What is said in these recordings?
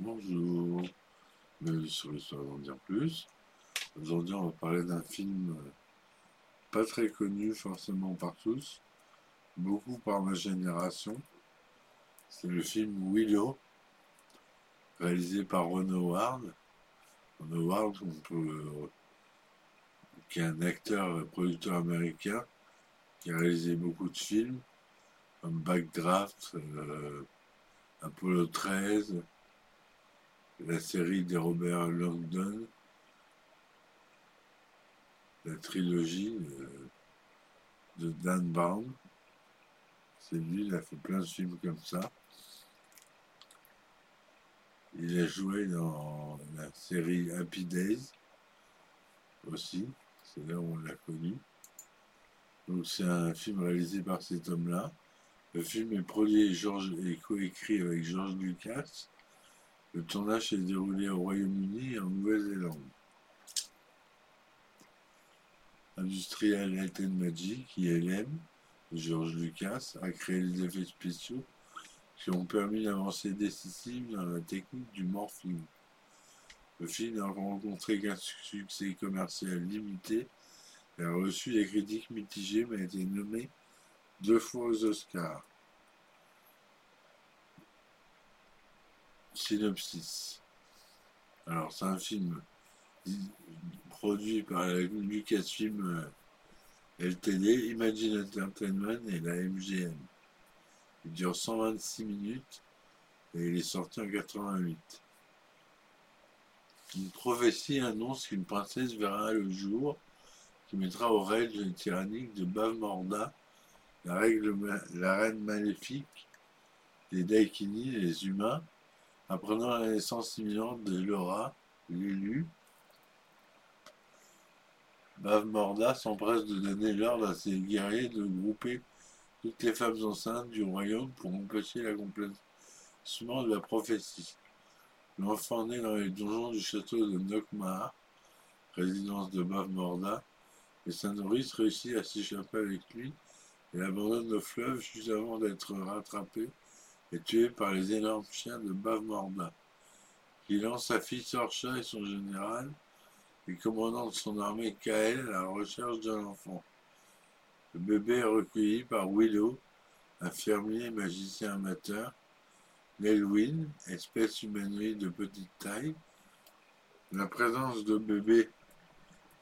Bonjour, bienvenue sur l'histoire d'en dire plus. Aujourd'hui, on va parler d'un film euh, pas très connu forcément par tous, beaucoup par ma génération. C'est le film Willow, réalisé par Ron Howard. Ron Howard, euh, qui est un acteur et producteur américain, qui a réalisé beaucoup de films, comme Backdraft, euh, Apollo 13, la série des Robert Langdon, la trilogie de, Dan Brown. C'est lui, il a fait plein de films comme ça. Il a joué dans la série Happy Days aussi, c'est là où on l'a connu. Donc c'est un film réalisé par cet homme-là. Le film est produit et, coécrit avec George Lucas. Le tournage s'est déroulé au Royaume-Uni et en Nouvelle-Zélande. Industrial Light and Magic, ILM, George Lucas, a créé les effets spéciaux qui ont permis l'avancée décisive dans la technique du morphing. Le film n'a rencontré qu'un succès commercial limité et a reçu des critiques mitigées mais a été nommé deux fois aux Oscars. Synopsis. Alors, c'est un film produit par Lucasfilm euh, LTD, Imagine Entertainment et la MGM. Il dure 126 minutes et il est sorti en 88. Une prophétie annonce qu'une princesse verra le jour qui mettra au règne tyrannique de Bavmorda la, la reine maléfique des Daikini, les humains, Apprenant la naissance imminente de Laura, l'élu, Bavmorda s'empresse de donner l'ordre à ses guerriers de grouper toutes les femmes enceintes du royaume pour empêcher l'accomplissement de la prophétie. L'enfant né dans les donjons du château de Nokmar, résidence de Bavmorda, et sa nourrice réussit à s'échapper avec lui et l'abandonne au fleuve juste avant d'être rattrapé est tué par les énormes chiens de Bavmorda, qui lance sa fille Sorcha et son général, et commandant de son armée Kael à la recherche d'un enfant. Le bébé est recueilli par Willow, un fermier magicien amateur, Nelwyn, espèce humanoïde de petite taille. La présence de bébé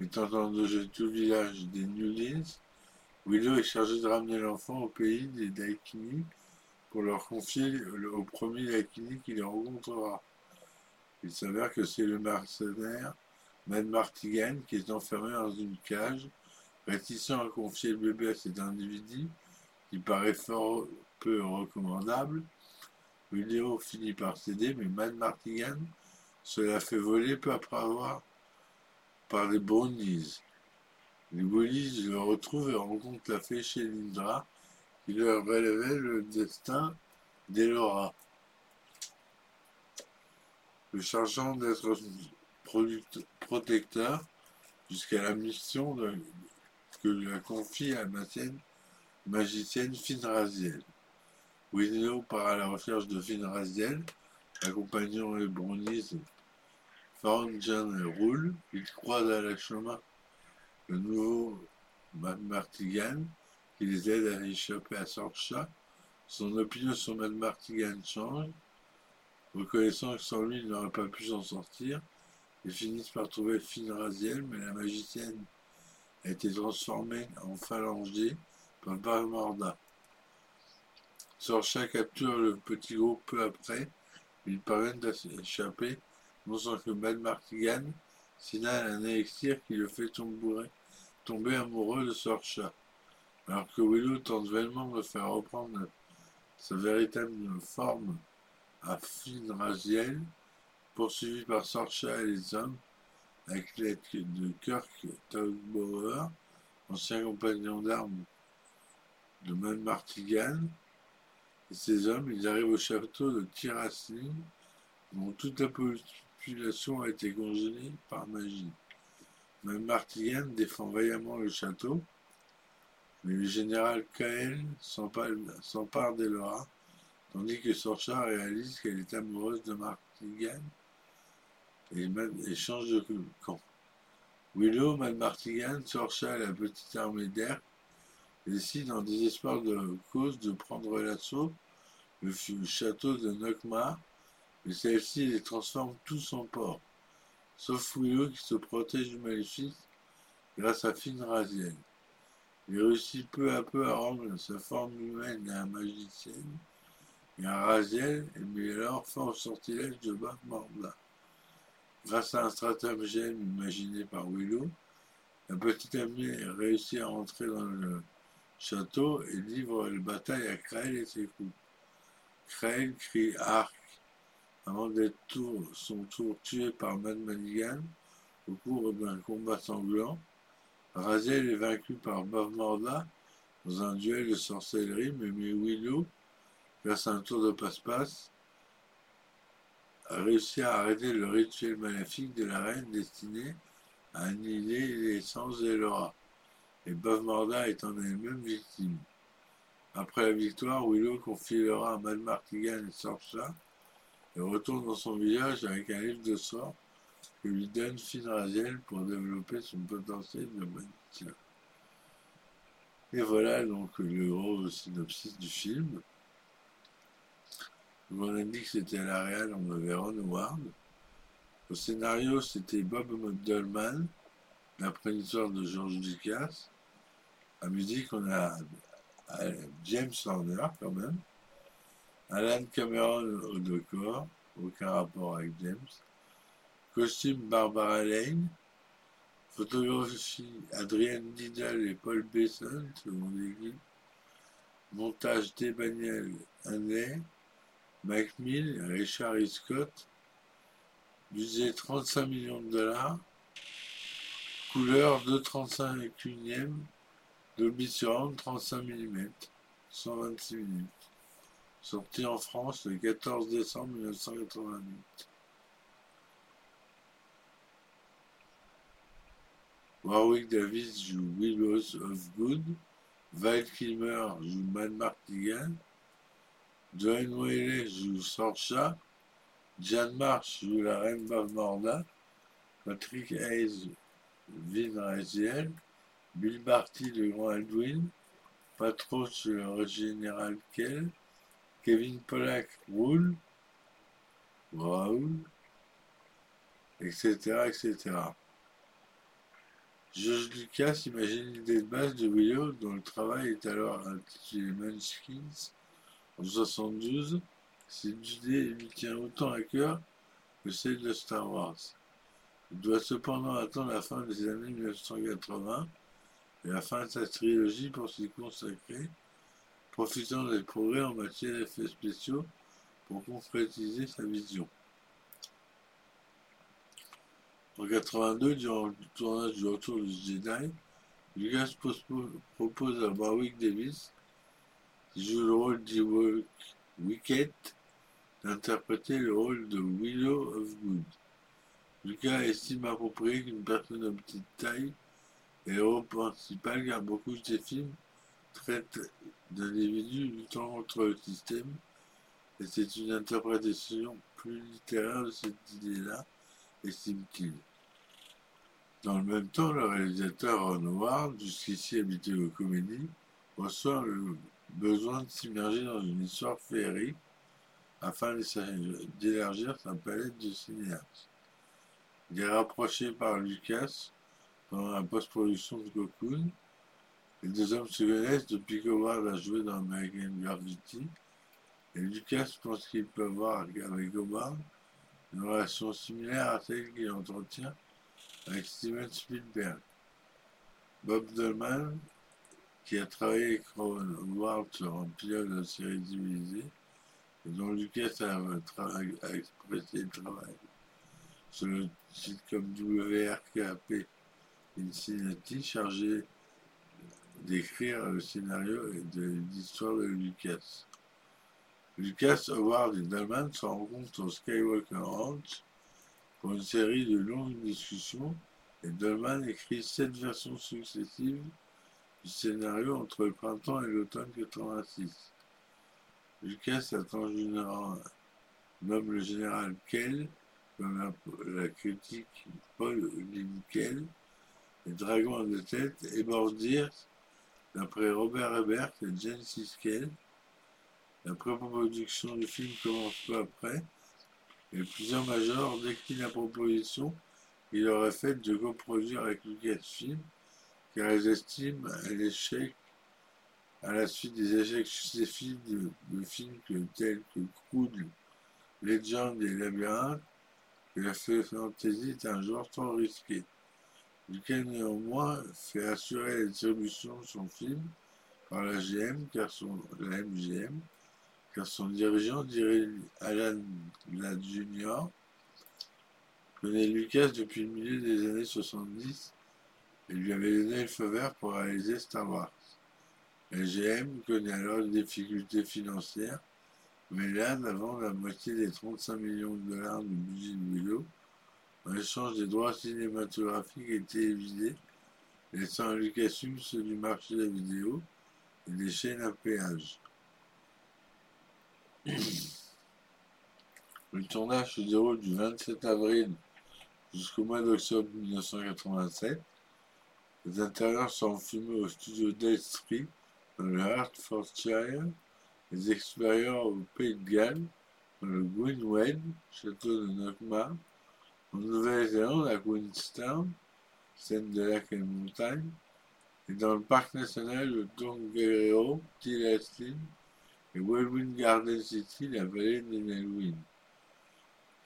étant en danger tout village des Newlands, Willow est chargé de ramener l'enfant au pays des Daikini pour leur confier au premier Yakini qu'il rencontrera. Il s'avère que c'est le mercenaire Mad Martigan qui est enfermé dans une cage, réticent à confier le bébé à cet individu qui paraît fort peu recommandable. Vidéo finit par céder, mais Mad Martigan se la fait voler peu après avoir par les Brownies. Les Brownies le retrouvent et rencontrent la fée chez Lindra, il leur relevait le destin d'Elora. Le chargeant d'être protecteur jusqu'à la mission que lui a confiée la magicienne, magicienne Finraziel. Willow part à la recherche de Finraziel, accompagnant les brownies John et Roule. Il croise à la chemin le nouveau Martigan, qui les aide à échapper à Sorcha. Son opinion sur Mad Martigan change, reconnaissant que sans lui, il n'aurait pas pu s'en sortir. Ils finissent par trouver Finraziel, mais la magicienne a été transformée en phalangée par Barmorda. Sorcha capture le petit groupe peu après. Ils parviennent à s'échapper, non sans que Mad Martigan signale un élixir qui le fait tomber amoureux de Sorcha. Alors que Willow tente vainement de faire reprendre sa véritable forme à Finraziel, poursuivi par Sorcha et les hommes, avec l'aide de Kirk Tugbauer, ancien compagnon d'armes de Man Martigan, et ses hommes, ils arrivent au château de Tirasling, dont toute la population a été congelée par magie. Man Martigan défend vaillamment le château, mais le général Kael s'empare d'Elora, tandis que Sorcha réalise qu'elle est amoureuse de Martigan et, change de camp. Willow, Mad Martigan, Sorcha et la petite armée d'air décident en désespoir de cause de prendre l'assaut le château de Nokmar, mais celle-ci les transforme tous en porc, sauf Willow qui se protège du maléfice grâce à Finn Il réussit peu à peu à rendre sa forme humaine à un magicienne et à Raziel, et met alors au sortilège de Bob. Grâce à un stratagème imaginé par Willow, la petite amie réussit à entrer dans le château et livre la bataille à Krell et ses coups. Krell crie arc avant d'être son tour tué par Mad Manigan au cours d'un combat sanglant. Raziel est vaincu par Bob Morda dans un duel de sorcellerie, mais Willow, grâce à un tour de passe-passe, a réussi à arrêter le rituel maléfique de la reine destiné à annihiler de l'aura, et Bob Morda est en elle-même victime. Après la victoire, Willow confie l'aura à Mad Martigan et Sorcha et retourne dans son village avec un livre de sorts lui donne Finn Raziel pour développer son potentiel de magicien. Et voilà donc le gros synopsis du film. On a dit que c'était à la réal, on avait Ron Howard. Au scénario, c'était Bob Dolman, d'après l'histoire de George Lucas. La musique, on a James Horner, quand même. Alan Cameron au décor, aucun rapport avec James. Costume Barbara Lane. Photographie Adrienne Didal et Paul Besson, selon l'équipe. Montage Daniel Hanley. Mike Mill, Richard E. Scott, budget 35 millions de dollars, couleur 2,35 unième, Dolby Surround 35 mm, 126 minutes. Sorti en France le 14 décembre 1988. Warwick Davis joue Willows of Good, Val Kilmer joue Mad Martigan, Joanne Whaley joue Sorcha, Jan Marsh joue la reine Morda, Patrick Hayes Vin Raziel, Bill Barty le grand Aldwin, Patros le général Kell, Kevin Pollack Wool, Raoul, etc., etc. George Lucas imagine l'idée de base de Willow dont le travail est alors intitulé Munchkins en 72, cette idée lui tient autant à cœur que celle de Star Wars. Il doit cependant attendre la fin des années 1980 et la fin de sa trilogie pour s'y consacrer, profitant des progrès en matière d'effets spéciaux pour concrétiser sa vision. En 82, durant le tournage du Retour du Jedi, Lucas propose à Warwick Davis joue le rôle de Wicket d'interpréter le rôle de Willow of Good. Lucas estime approprié qu'une personne de petite taille est le rôle principal car beaucoup de ses films traitent d'individus luttant contre le système et c'est une interprétation plus littéraire de cette idée-là, estime-t-il. Dans le même temps, le réalisateur Ron Howard, jusqu'ici habitué aux comédies, reçoit le besoin de s'immerger dans une histoire féerique afin d'élargir sa palette de cinéastes. Il est rapproché par Lucas pendant la post-production de Cocoon. Les deux hommes se connaissent depuis qu'Howard a joué dans American Graffiti et Lucas pense qu'il peut avoir avec Howard une relation similaire à celle qu'il entretient avec Steven Spielberg. Bob Dolman qui a travaillé avec Howard sur un pilote de série divisée, et dont Lucas a, a expressé le travail sur le site comme WRKP Cincinnati, chargé d'écrire le scénario et de l'histoire de Lucas. Lucas, Howard et Dalman se rencontrent au Skywalker Ranch pour une série de longues discussions et Dolman écrit sept versions successives scénario entre le printemps et l'automne 86. Lucas attend nomme le général Kell, comme la, critique Paul Linkel, les dragons de tête, et Bordir, d'après Robert Ebert et Jane Siskel. La pré-production du film commence peu après, et plusieurs majors déclinent la proposition qu'il aurait faite de coproduire avec Lucasfilm, car ils estiment l'échec, à la suite des échecs successifs de, films tels que Crude, Legend et Labyrinthe, que la fantasy est un genre trop risqué, lequel néanmoins fait assurer la distribution de son film par la GM, car son, la MGM, car son dirigeant, Alan Ladd Jr., connaît Lucas depuis le milieu des années 70 et lui avait donné le feu vert pour réaliser Star Wars. LGM connaît alors des difficultés financières, mais là, avant la moitié des 35 millions de dollars du budget de Willow, en échange des droits cinématographiques et télévisés, laissant à Lucasfilm ceux du marché de la vidéo et des chaînes à péage. Le tournage se déroule du 27 avril jusqu'au mois d'octobre 1987. Les intérieurs sont filmés au studio Dale Street, dans le Hertfordshire, les extérieurs au Pays de Galles, dans le Greenway, château de Knockmar, en Nouvelle-Zélande, à Queenstown, scène de lac et de montagne, et dans le parc national de Tongariro, Tillastin et Wellwyn Garden City, la vallée de Nelwyn.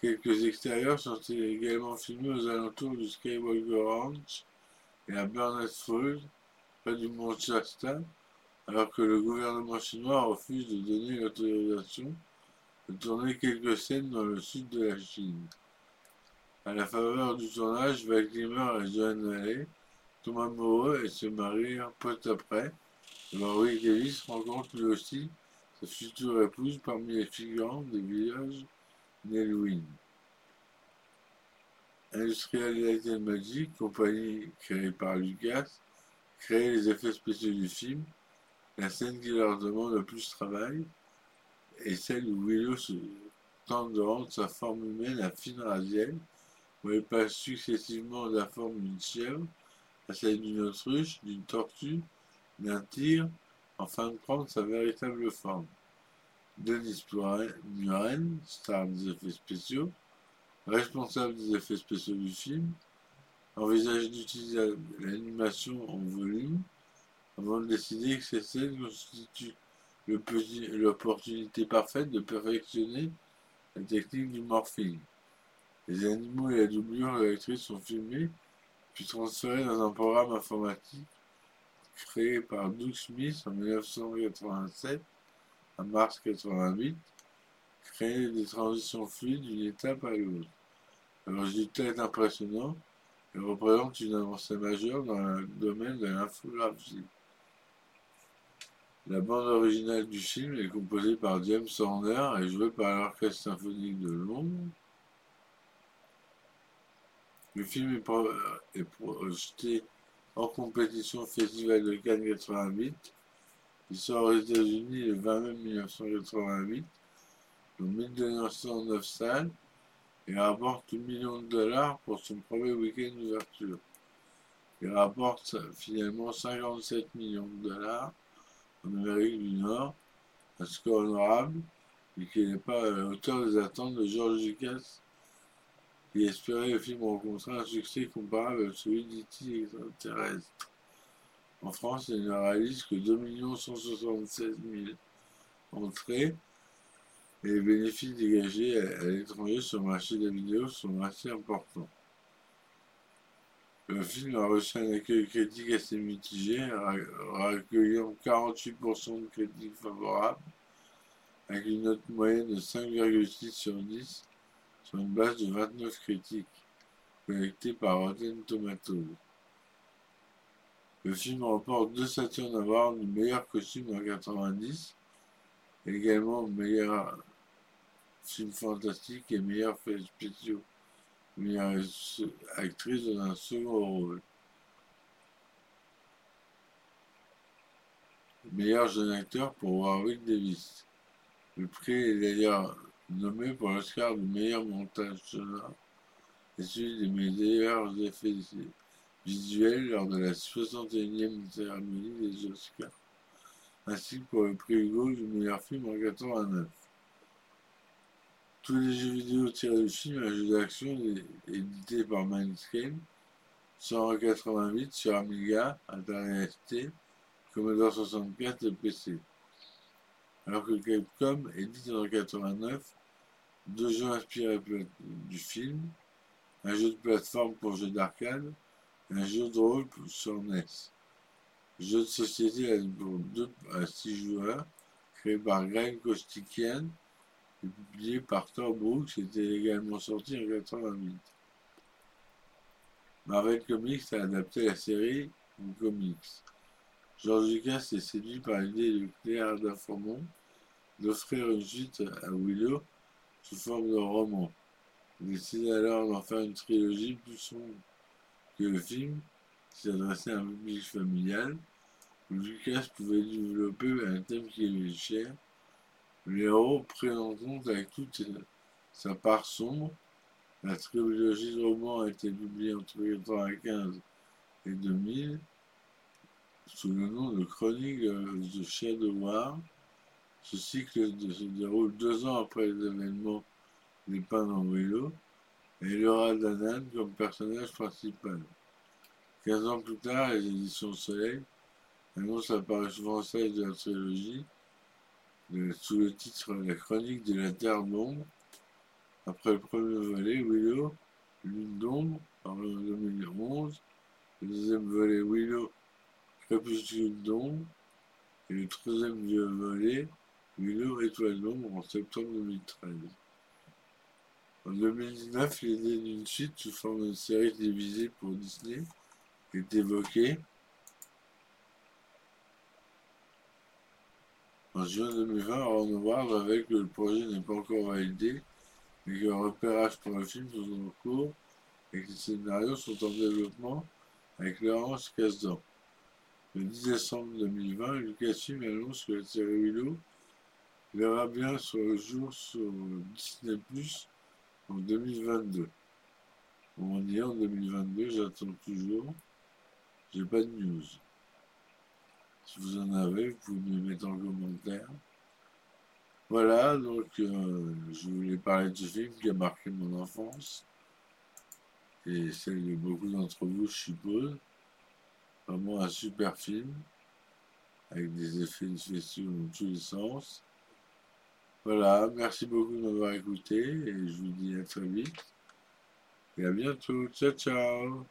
Quelques extérieurs sont également filmés aux alentours du Skywalker Ranch et à Burnett Falls, près du mont Shasta, alors que le gouvernement chinois refuse de donner l'autorisation de tourner quelques scènes dans le sud de la Chine. À la faveur du tournage, Val et Joan Valley tombent amoureux et se marient peu après. Laurie Davis rencontre lui aussi sa future épouse parmi les figurants des villages Nelwyn. Industrial Light Magic, compagnie créée par Lucas, crée les effets spéciaux du film. La scène qui leur demande le plus de travail est celle où Willow tente de rendre sa forme humaine à fine rasienne, où elle passe successivement de la forme d'une chèvre à celle d'une autruche, d'une tortue, d'un tigre, afin de prendre sa véritable forme. Denis Muren, star des effets spéciaux, responsable des effets spéciaux du film, envisage d'utiliser l'animation en volume avant de décider que ces scènes constituent l'opportunité parfaite de perfectionner la technique du morphing. Les animaux et la doublure de l'actrice sont filmés puis transférés dans un programme informatique créé par Doug Smith en 1987 mars 88, créer des transitions fluides d'une étape à l'autre. Le résultat est impressionnant et représente une avancée majeure dans le domaine de l'infographie. La bande originale du film est composée par James Horner et jouée par l'Orchestre symphonique de Londres. Le film est, projeté en compétition Festival de Cannes 88 il sort aux États-Unis le 20 mai 1988, dans 1209 salles, et rapporte 1 million de dollars pour son premier week-end d'ouverture. Il rapporte finalement 57 millions de dollars en Amérique du Nord, un score honorable, mais qui n'est pas à la hauteur des attentes de George Lucas, qui espérait le film rencontrer un succès comparable à celui d'E.T. extraterrestre. En France, il ne réalise que 2 176 000 entrées et les bénéfices dégagés à, l'étranger sur le marché de la vidéo sont assez importants. Le film a reçu un accueil critique assez mitigé, recueillant 48% de critiques favorables, avec une note moyenne de 5,6 sur 10 sur une base de 29 critiques, collectées par Rotten Tomatoes. Le film remporte deux Saturn Awards du meilleur costume en 90, également meilleur film fantastique et meilleur fait spéciaux, meilleure actrice dans un second rôle. Meilleur jeune acteur pour Warwick Davis. Le prix est d'ailleurs nommé pour l'Oscar du meilleur montage sonore et celui des meilleurs effets visuels lors de la 61e cérémonie des Oscars, ainsi que pour le prix Hugo du meilleur film en 89. Tous les jeux vidéo tirés du film, un jeu d'action édité par Mindscape, sont en 88 sur Amiga, Atari ST, Commodore 64 et PC. Alors que Capcom édite en 89 deux jeux inspirés du film, un jeu de plateforme pour jeux d'arcade un jeu de rôle sur NES. Jeu de société pour 2 à 6 joueurs, créé par Greg Kostikian et publié par Thor Brooks, était également sorti en 88. Marvel Comics a adapté la série en comics. George Lucas est séduit par l'idée de Claire Daformont d'offrir une suite à Willow sous forme de roman. Il décide alors d'en faire une trilogie plus sombre que le film, qui s'adressait à un public familial, où Lucas pouvait développer un thème qui lui est cher. Le héros en compte avec toute sa part sombre. La trilogie de romans a été publiée entre 1995 et 2000 sous le nom de Chronique de Shadow War. Ce cycle se déroule deux ans après les événements des peints dans Willow et Laura Danan comme personnage principal. Quinze ans plus tard, les éditions Soleil annoncent l'apparition française de la trilogie sous le titre La chronique de la Terre d'ombre. Après le premier volet, Willow, Lune d'ombre, en 2011, le deuxième volet, Willow, Crépuscule d'ombre, et le troisième volet, Willow, Étoile d'ombre, en septembre 2013. En 2019, l'idée d'une suite sous forme de série télévisée pour Disney est évoquée. En juin 2020, à Warner avec que le projet n'est pas encore validé, mais que le repérage pour le film sont en cours et que les scénarios sont en développement avec Laurence Kasdan. Le 10 décembre 2020, Lucasfilm annonce que la série Willow verra bien sur le jour sur Disney Plus en 2022. On y est en 2022, j'attends toujours. J'ai pas de news. Si vous en avez, vous pouvez me mettre en commentaire. Voilà, donc euh, je voulais parler de ce film qui a marqué mon enfance et celle de beaucoup d'entre vous, je suppose. Vraiment un super film avec des effets spéciaux dans tous les sens. Voilà, merci beaucoup de m'avoir écouté et je vous dis à très vite et à bientôt. Ciao, ciao